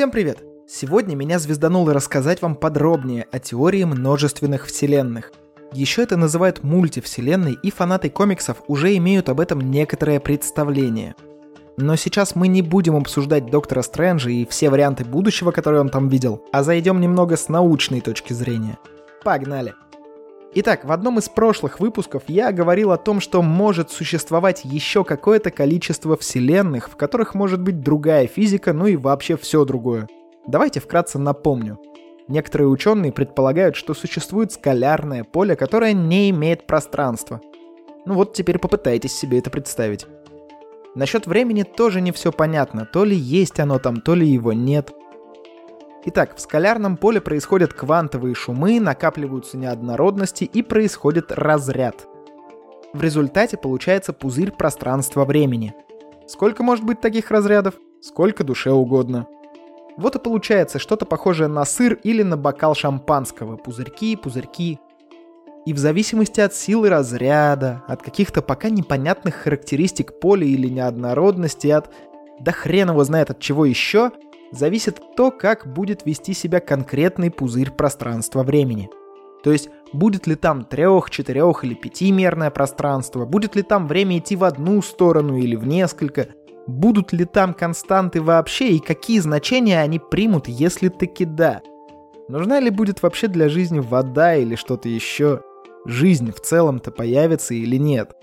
Всем привет! Сегодня меня звездануло рассказать вам подробнее о теории множественных вселенных. Еще это называют мультивселенной, и фанаты комиксов уже имеют об этом некоторое представление. Но сейчас мы не будем обсуждать Доктора Стрэнджа и все варианты будущего, которые он там видел, а зайдем немного с научной точки зрения. Погнали! Итак, в одном из прошлых выпусков я говорил о том, что может существовать еще какое-то количество вселенных, в которых может быть другая физика, ну и вообще все другое. Давайте вкратце напомню. Некоторые ученые предполагают, что существует скалярное поле, которое не имеет пространства. Ну вот теперь попытайтесь себе это представить. Насчет времени тоже не все понятно, то ли есть оно там, то ли его нет. Итак, в скалярном поле происходят квантовые шумы, накапливаются неоднородности и происходит разряд. В результате получается пузырь пространства-времени. Сколько может быть таких разрядов? Сколько душе угодно. Вот и получается что-то похожее на сыр или на бокал шампанского. Пузырьки, пузырьки. И в зависимости от силы разряда, от каких-то пока непонятных характеристик поля или неоднородности, от да хрен его знает от чего еще – зависит то, как будет вести себя конкретный пузырь пространства-времени. То есть, будет ли там трех, четырех или пятимерное пространство, будет ли там время идти в одну сторону или в несколько, будут ли там константы вообще и какие значения они примут, если таки да. Нужна ли будет вообще для жизни вода или что-то еще? Жизнь в целом-то появится или нет?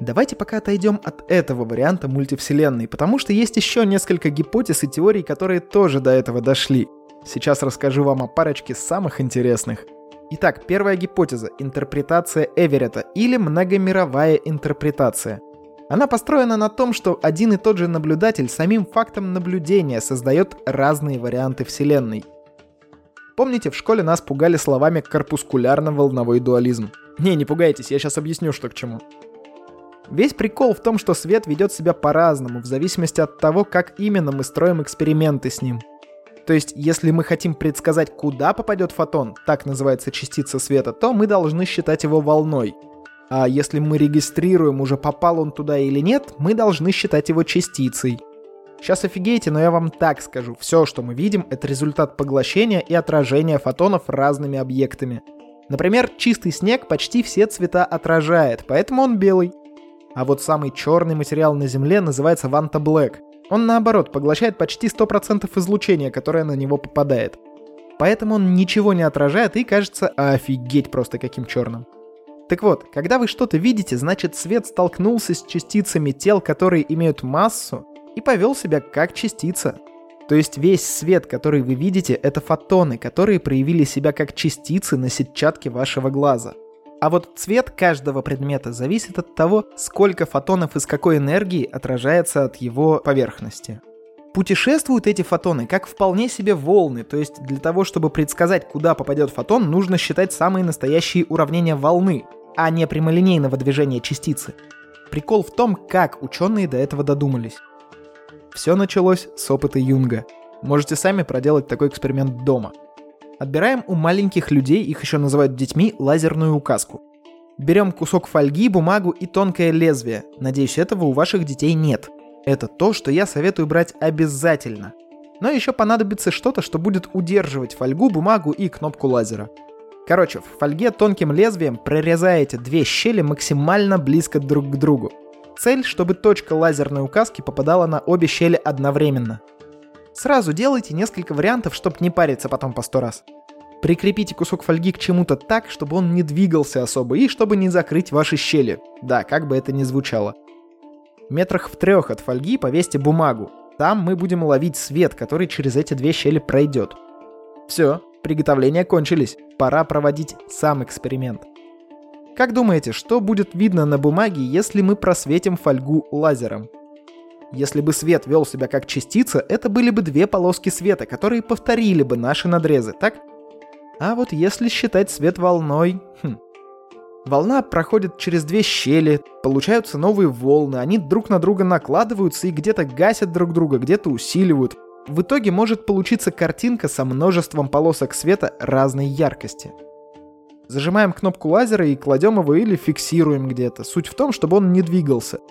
Давайте пока отойдем от этого варианта мультивселенной, потому что есть еще несколько гипотез и теорий, которые тоже до этого дошли. Сейчас расскажу вам о парочке самых интересных. Итак, первая гипотеза – интерпретация Эверетта или многомировая интерпретация. Она построена на том, что один и тот же наблюдатель самим фактом наблюдения создает разные варианты Вселенной. Помните, в школе нас пугали словами «корпускулярно-волновой дуализм». Не, не пугайтесь, я сейчас объясню, что к чему. Весь прикол в том, что свет ведет себя по-разному, в зависимости от того, как именно мы строим эксперименты с ним. То есть, если мы хотим предсказать, куда попадет фотон, так называется частица света, то мы должны считать его волной. А если мы регистрируем, уже попал он туда или нет, мы должны считать его частицей. Сейчас офигеете, но я вам так скажу. Все, что мы видим, это результат поглощения и отражения фотонов разными объектами. Например, чистый снег почти все цвета отражает, поэтому он белый. А вот самый черный материал на Земле называется Ванта Блэк. Он наоборот поглощает почти 100% излучения, которое на него попадает. Поэтому он ничего не отражает и кажется офигеть просто каким черным. Так вот, когда вы что-то видите, значит свет столкнулся с частицами тел, которые имеют массу, и повел себя как частица. То есть весь свет, который вы видите, это фотоны, которые проявили себя как частицы на сетчатке вашего глаза – а вот цвет каждого предмета зависит от того, сколько фотонов из какой энергии отражается от его поверхности. Путешествуют эти фотоны как вполне себе волны, то есть для того, чтобы предсказать, куда попадет фотон, нужно считать самые настоящие уравнения волны, а не прямолинейного движения частицы. Прикол в том, как ученые до этого додумались. Все началось с опыта Юнга. Можете сами проделать такой эксперимент дома – Отбираем у маленьких людей, их еще называют детьми, лазерную указку. Берем кусок фольги, бумагу и тонкое лезвие. Надеюсь, этого у ваших детей нет. Это то, что я советую брать обязательно. Но еще понадобится что-то, что будет удерживать фольгу, бумагу и кнопку лазера. Короче, в фольге тонким лезвием прорезаете две щели максимально близко друг к другу. Цель, чтобы точка лазерной указки попадала на обе щели одновременно – Сразу делайте несколько вариантов, чтобы не париться потом по сто раз. Прикрепите кусок фольги к чему-то так, чтобы он не двигался особо и чтобы не закрыть ваши щели. Да, как бы это ни звучало. Метрах в трех от фольги повесьте бумагу. Там мы будем ловить свет, который через эти две щели пройдет. Все, приготовления кончились. Пора проводить сам эксперимент. Как думаете, что будет видно на бумаге, если мы просветим фольгу лазером? Если бы свет вел себя как частица, это были бы две полоски света, которые повторили бы наши надрезы, так? А вот если считать свет волной... Хм. Волна проходит через две щели, получаются новые волны, они друг на друга накладываются и где-то гасят друг друга, где-то усиливают. В итоге может получиться картинка со множеством полосок света разной яркости. Зажимаем кнопку лазера и кладем его или фиксируем где-то. Суть в том, чтобы он не двигался –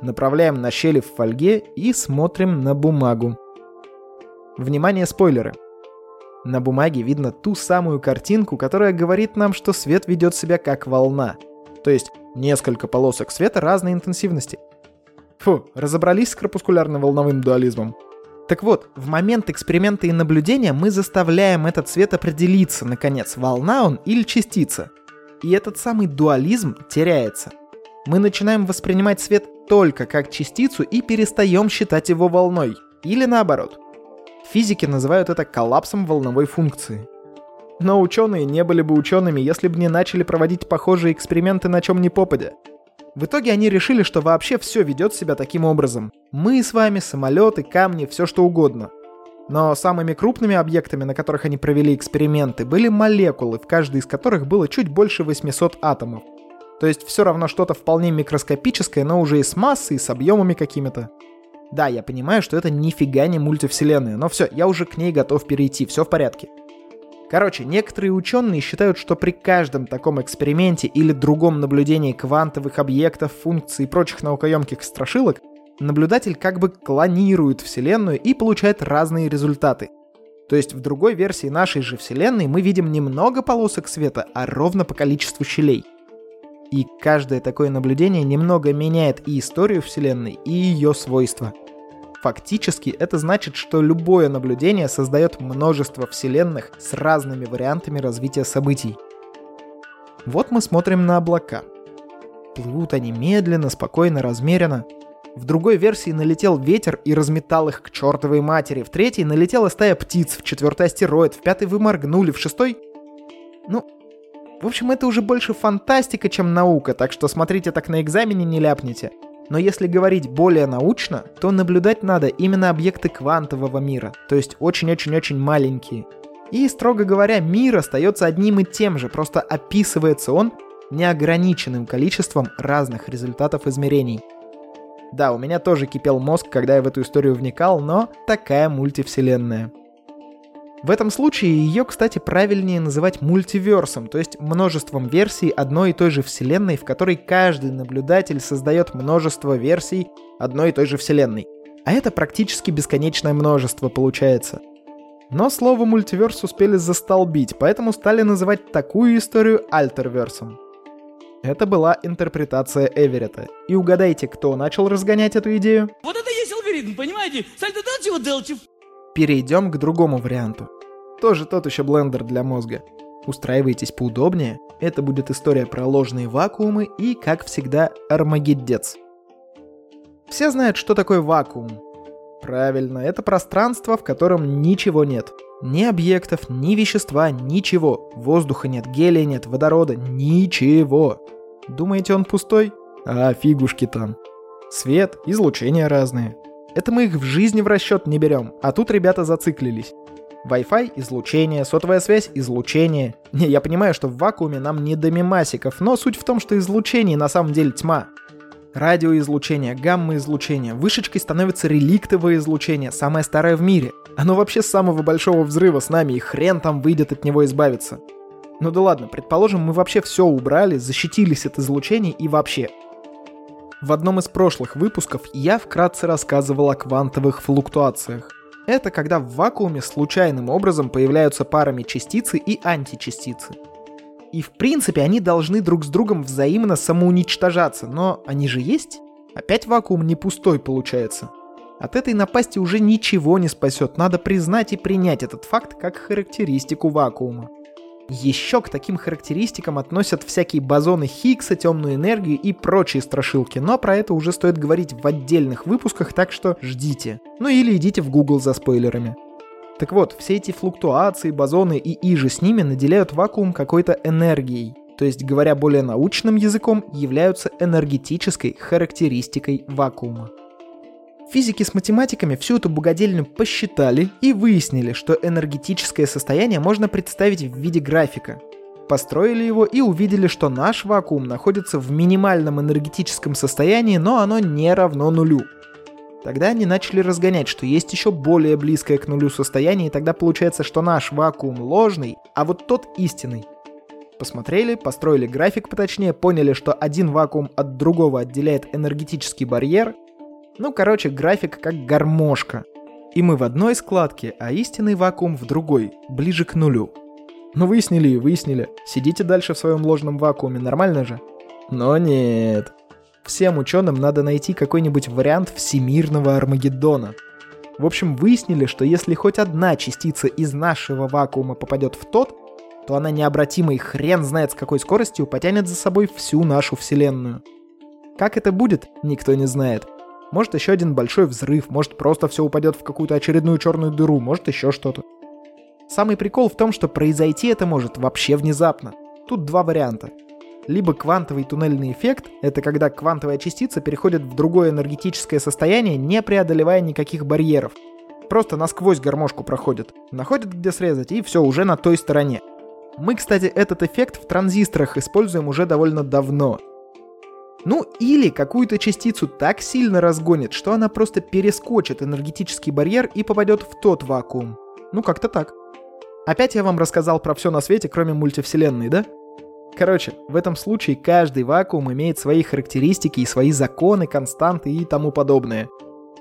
Направляем на щели в фольге и смотрим на бумагу. Внимание, спойлеры. На бумаге видно ту самую картинку, которая говорит нам, что свет ведет себя как волна. То есть несколько полосок света разной интенсивности. Фу, разобрались с крапускулярно-волновым дуализмом. Так вот, в момент эксперимента и наблюдения мы заставляем этот свет определиться, наконец, волна он или частица. И этот самый дуализм теряется. Мы начинаем воспринимать свет только как частицу и перестаем считать его волной. Или наоборот. Физики называют это коллапсом волновой функции. Но ученые не были бы учеными, если бы не начали проводить похожие эксперименты на чем ни попадя. В итоге они решили, что вообще все ведет себя таким образом. Мы с вами, самолеты, камни, все что угодно. Но самыми крупными объектами, на которых они провели эксперименты, были молекулы, в каждой из которых было чуть больше 800 атомов. То есть все равно что-то вполне микроскопическое, но уже и с массой, и с объемами какими-то. Да, я понимаю, что это нифига не мультивселенная, но все, я уже к ней готов перейти, все в порядке. Короче, некоторые ученые считают, что при каждом таком эксперименте или другом наблюдении квантовых объектов, функций и прочих наукоемких страшилок, наблюдатель как бы клонирует Вселенную и получает разные результаты. То есть в другой версии нашей же Вселенной мы видим не много полосок света, а ровно по количеству щелей. И каждое такое наблюдение немного меняет и историю Вселенной, и ее свойства. Фактически это значит, что любое наблюдение создает множество вселенных с разными вариантами развития событий. Вот мы смотрим на облака. Плывут они медленно, спокойно, размеренно. В другой версии налетел ветер и разметал их к чертовой матери. В третьей налетела стая птиц, в четвертый астероид, в пятый вы моргнули, в шестой... Ну, в общем, это уже больше фантастика, чем наука, так что смотрите так на экзамене не ляпните. Но если говорить более научно, то наблюдать надо именно объекты квантового мира, то есть очень-очень-очень маленькие. И, строго говоря, мир остается одним и тем же, просто описывается он неограниченным количеством разных результатов измерений. Да, у меня тоже кипел мозг, когда я в эту историю вникал, но такая мультивселенная. В этом случае ее, кстати, правильнее называть мультиверсом, то есть множеством версий одной и той же вселенной, в которой каждый наблюдатель создает множество версий одной и той же вселенной. А это практически бесконечное множество получается. Но слово мультиверс успели застолбить, поэтому стали называть такую историю альтерверсом. Это была интерпретация Эверетта. И угадайте, кто начал разгонять эту идею? Вот это есть алгоритм, понимаете? Сальто Делчева Делчев. Перейдем к другому варианту. Тоже тот еще блендер для мозга. Устраивайтесь поудобнее, это будет история про ложные вакуумы и, как всегда, армагеддец. Все знают, что такое вакуум. Правильно, это пространство, в котором ничего нет. Ни объектов, ни вещества, ничего. Воздуха нет, гелия нет, водорода, ничего. Думаете, он пустой? А фигушки там. Свет, излучения разные. Это мы их в жизни в расчет не берем, а тут ребята зациклились. Wi-Fi – излучение, сотовая связь – излучение. Не, я понимаю, что в вакууме нам не до мемасиков, но суть в том, что излучение на самом деле тьма. Радиоизлучение, гамма-излучение, вышечкой становится реликтовое излучение, самое старое в мире. Оно вообще с самого большого взрыва с нами, и хрен там выйдет от него избавиться. Ну да ладно, предположим, мы вообще все убрали, защитились от излучений и вообще. В одном из прошлых выпусков я вкратце рассказывал о квантовых флуктуациях. Это когда в вакууме случайным образом появляются парами частицы и античастицы. И в принципе они должны друг с другом взаимно самоуничтожаться, но они же есть? Опять вакуум не пустой получается. От этой напасти уже ничего не спасет, надо признать и принять этот факт как характеристику вакуума. Еще к таким характеристикам относят всякие бозоны Хиггса, темную энергию и прочие страшилки, но про это уже стоит говорить в отдельных выпусках, так что ждите. Ну или идите в Google за спойлерами. Так вот, все эти флуктуации, бозоны и иже с ними наделяют вакуум какой-то энергией, то есть, говоря более научным языком, являются энергетической характеристикой вакуума. Физики с математиками всю эту богадельню посчитали и выяснили, что энергетическое состояние можно представить в виде графика. Построили его и увидели, что наш вакуум находится в минимальном энергетическом состоянии, но оно не равно нулю. Тогда они начали разгонять, что есть еще более близкое к нулю состояние, и тогда получается, что наш вакуум ложный, а вот тот истинный. Посмотрели, построили график поточнее, поняли, что один вакуум от другого отделяет энергетический барьер, ну, короче, график как гармошка. И мы в одной складке, а истинный вакуум в другой, ближе к нулю. Ну выяснили и выяснили. Сидите дальше в своем ложном вакууме, нормально же? Но нет. Всем ученым надо найти какой-нибудь вариант всемирного Армагеддона. В общем, выяснили, что если хоть одна частица из нашего вакуума попадет в тот, то она необратимо хрен знает с какой скоростью потянет за собой всю нашу Вселенную. Как это будет, никто не знает. Может еще один большой взрыв, может просто все упадет в какую-то очередную черную дыру, может еще что-то. Самый прикол в том, что произойти это может вообще внезапно. Тут два варианта. Либо квантовый туннельный эффект — это когда квантовая частица переходит в другое энергетическое состояние, не преодолевая никаких барьеров. Просто насквозь гармошку проходит. Находит, где срезать, и все, уже на той стороне. Мы, кстати, этот эффект в транзисторах используем уже довольно давно. Ну или какую-то частицу так сильно разгонит, что она просто перескочит энергетический барьер и попадет в тот вакуум. Ну как-то так. Опять я вам рассказал про все на свете, кроме мультивселенной, да? Короче, в этом случае каждый вакуум имеет свои характеристики и свои законы, константы и тому подобное.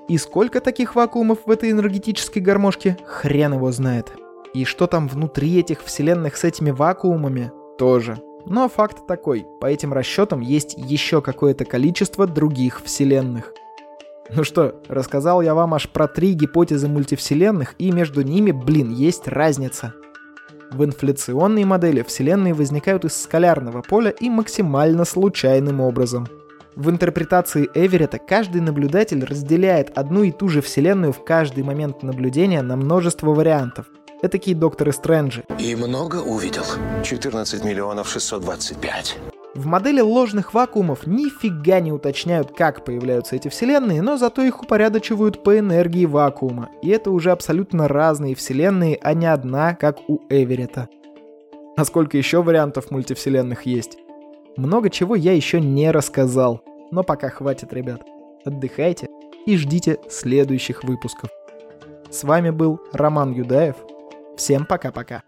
И сколько таких вакуумов в этой энергетической гармошке, хрен его знает. И что там внутри этих вселенных с этими вакуумами, тоже. Но факт такой, по этим расчетам есть еще какое-то количество других вселенных. Ну что, рассказал я вам аж про три гипотезы мультивселенных, и между ними, блин, есть разница. В инфляционной модели вселенные возникают из скалярного поля и максимально случайным образом. В интерпретации Эверетта каждый наблюдатель разделяет одну и ту же вселенную в каждый момент наблюдения на множество вариантов. Это такие докторы Стрэнджи. И много увидел. 14 миллионов 625. В модели ложных вакуумов нифига не уточняют, как появляются эти вселенные, но зато их упорядочивают по энергии вакуума. И это уже абсолютно разные вселенные, а не одна, как у Эверета. А сколько еще вариантов мультивселенных есть? Много чего я еще не рассказал. Но пока хватит, ребят. Отдыхайте и ждите следующих выпусков. С вами был Роман Юдаев. Всем пока-пока.